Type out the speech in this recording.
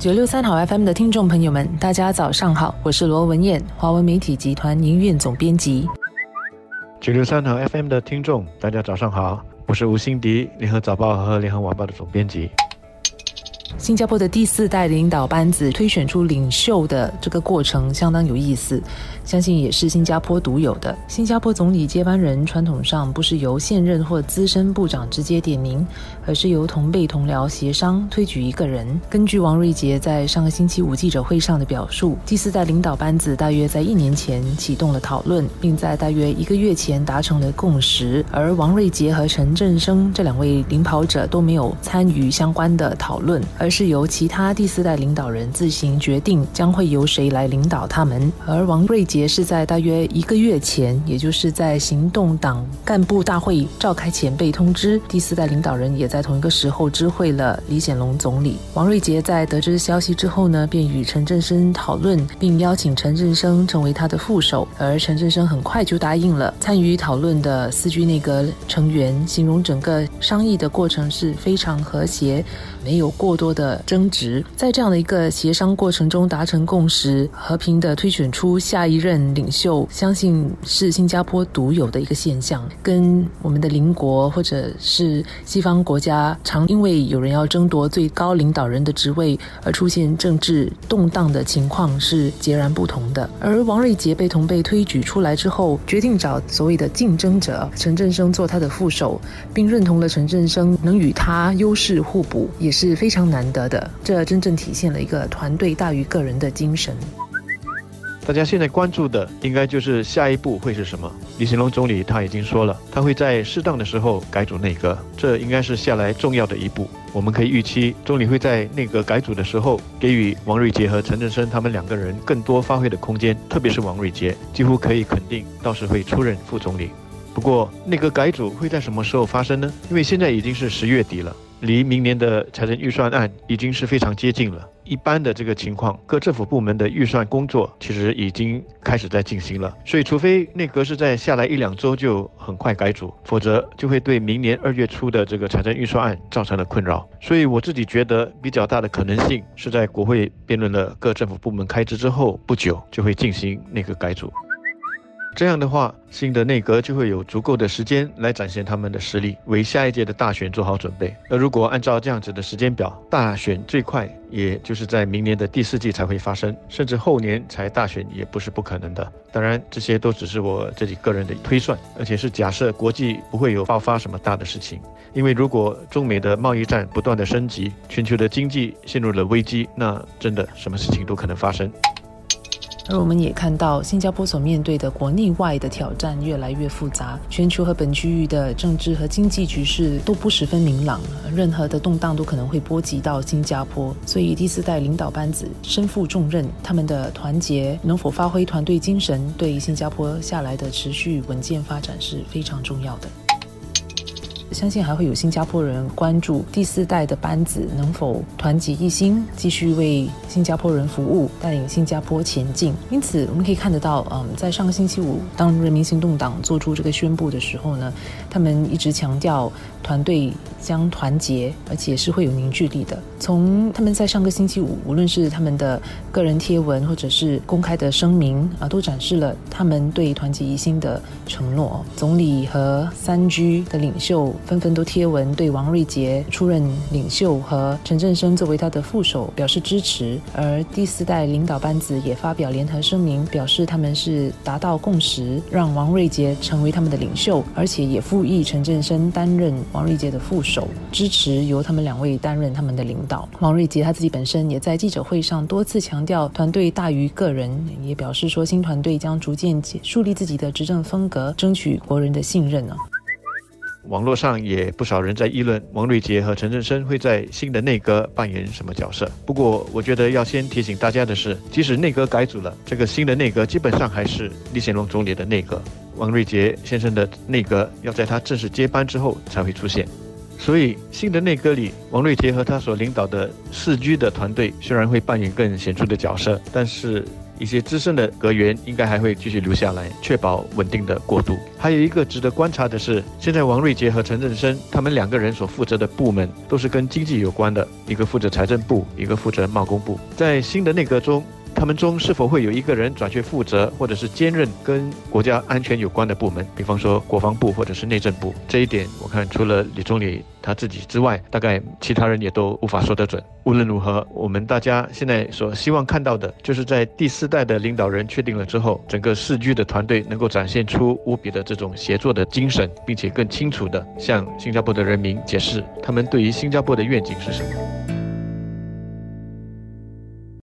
九六三好 FM 的听众朋友们，大家早上好，我是罗文艳，华文媒体集团营运总编辑。九六三好 FM 的听众，大家早上好，我是吴欣迪，联合早报和联合晚报的总编辑。新加坡的第四代领导班子推选出领袖的这个过程相当有意思，相信也是新加坡独有的。新加坡总理接班人传统上不是由现任或资深部长直接点名，而是由同辈同僚协商推举一个人。根据王瑞杰在上个星期五记者会上的表述，第四代领导班子大约在一年前启动了讨论，并在大约一个月前达成了共识。而王瑞杰和陈振声这两位领跑者都没有参与相关的讨论，而是由其他第四代领导人自行决定将会由谁来领导他们。而王瑞杰是在大约一个月前，也就是在行动党干部大会召开前被通知。第四代领导人也在同一个时候知会了李显龙总理。王瑞杰在得知消息之后呢，便与陈振声讨论，并邀请陈振声成为他的副手。而陈振声很快就答应了。参与讨论的四居内阁成员形容整个商议的过程是非常和谐，没有过多的。争执，在这样的一个协商过程中达成共识，和平的推选出下一任领袖，相信是新加坡独有的一个现象，跟我们的邻国或者是西方国家常因为有人要争夺最高领导人的职位而出现政治动荡的情况是截然不同的。而王瑞杰被同辈推举出来之后，决定找所谓的竞争者陈振声做他的副手，并认同了陈振声能与他优势互补，也是非常难。难得的，这真正体现了一个团队大于个人的精神。大家现在关注的应该就是下一步会是什么？李显龙总理他已经说了，他会在适当的时候改组内阁，这应该是下来重要的一步。我们可以预期，总理会在内阁改组的时候，给予王瑞杰和陈振声他们两个人更多发挥的空间，特别是王瑞杰，几乎可以肯定，到时会出任副总理。不过，内阁改组会在什么时候发生呢？因为现在已经是十月底了。离明年的财政预算案已经是非常接近了。一般的这个情况，各政府部门的预算工作其实已经开始在进行了。所以，除非内阁是在下来一两周就很快改组，否则就会对明年二月初的这个财政预算案造成了困扰。所以，我自己觉得比较大的可能性是在国会辩论了各政府部门开支之后不久就会进行内阁改组。这样的话，新的内阁就会有足够的时间来展现他们的实力，为下一届的大选做好准备。而如果按照这样子的时间表，大选最快也就是在明年的第四季才会发生，甚至后年才大选也不是不可能的。当然，这些都只是我自己个人的推算，而且是假设国际不会有爆发什么大的事情。因为如果中美的贸易战不断的升级，全球的经济陷入了危机，那真的什么事情都可能发生。而我们也看到，新加坡所面对的国内外的挑战越来越复杂，全球和本区域的政治和经济局势都不十分明朗，任何的动荡都可能会波及到新加坡。所以第四代领导班子身负重任，他们的团结能否发挥团队精神，对新加坡下来的持续稳健发展是非常重要的。相信还会有新加坡人关注第四代的班子能否团结一心，继续为新加坡人服务，带领新加坡前进。因此，我们可以看得到，嗯，在上个星期五，当人民行动党做出这个宣布的时候呢，他们一直强调团队将团结，而且是会有凝聚力的。从他们在上个星期五，无论是他们的个人贴文或者是公开的声明啊，都展示了他们对团结一心的承诺。总理和三居的领袖。纷纷都贴文对王瑞杰出任领袖和陈振声作为他的副手表示支持，而第四代领导班子也发表联合声明，表示他们是达到共识，让王瑞杰成为他们的领袖，而且也复议陈振声担任王瑞杰的副手，支持由他们两位担任他们的领导。王瑞杰他自己本身也在记者会上多次强调团队大于个人，也表示说新团队将逐渐树立自己的执政风格，争取国人的信任呢。网络上也不少人在议论王瑞杰和陈振声会在新的内阁扮演什么角色。不过，我觉得要先提醒大家的是，即使内阁改组了，这个新的内阁基本上还是李显龙总理的内阁。王瑞杰先生的内阁要在他正式接班之后才会出现。所以，新的内阁里，王瑞杰和他所领导的四居的团队虽然会扮演更显著的角色，但是。一些资深的阁员应该还会继续留下来，确保稳定的过渡。还有一个值得观察的是，现在王瑞杰和陈振声他们两个人所负责的部门都是跟经济有关的，一个负责财政部，一个负责贸工部。在新的内阁中。他们中是否会有一个人转去负责，或者是兼任跟国家安全有关的部门，比方说国防部或者是内政部？这一点，我看除了李总理他自己之外，大概其他人也都无法说得准。无论如何，我们大家现在所希望看到的，就是在第四代的领导人确定了之后，整个世居的团队能够展现出无比的这种协作的精神，并且更清楚地向新加坡的人民解释他们对于新加坡的愿景是什么。